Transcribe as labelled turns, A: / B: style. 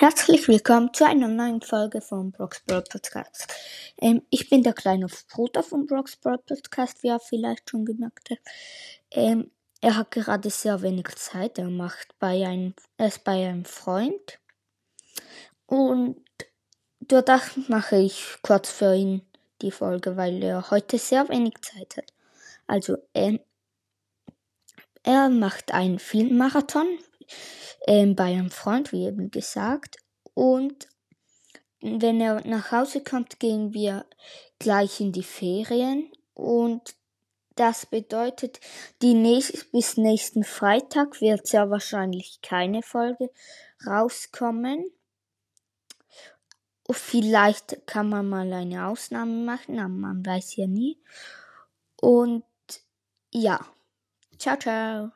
A: Herzlich willkommen zu einer neuen Folge vom Brox Broad Podcast. Ähm, ich bin der kleine Bruder vom Brox Broad Podcast, wie ihr vielleicht schon gemerkt habt. Ähm, er hat gerade sehr wenig Zeit. Er macht bei einem, er ist bei einem Freund. Und dadurch mache ich kurz für ihn die Folge, weil er heute sehr wenig Zeit hat. Also, ähm, er macht einen Filmmarathon ähm, bei einem Freund, wie eben gesagt. Und wenn er nach Hause kommt, gehen wir gleich in die Ferien. Und das bedeutet, die nächst, bis nächsten Freitag wird sehr wahrscheinlich keine Folge rauskommen. Vielleicht kann man mal eine Ausnahme machen, aber man weiß ja nie. Und ja, ciao, ciao.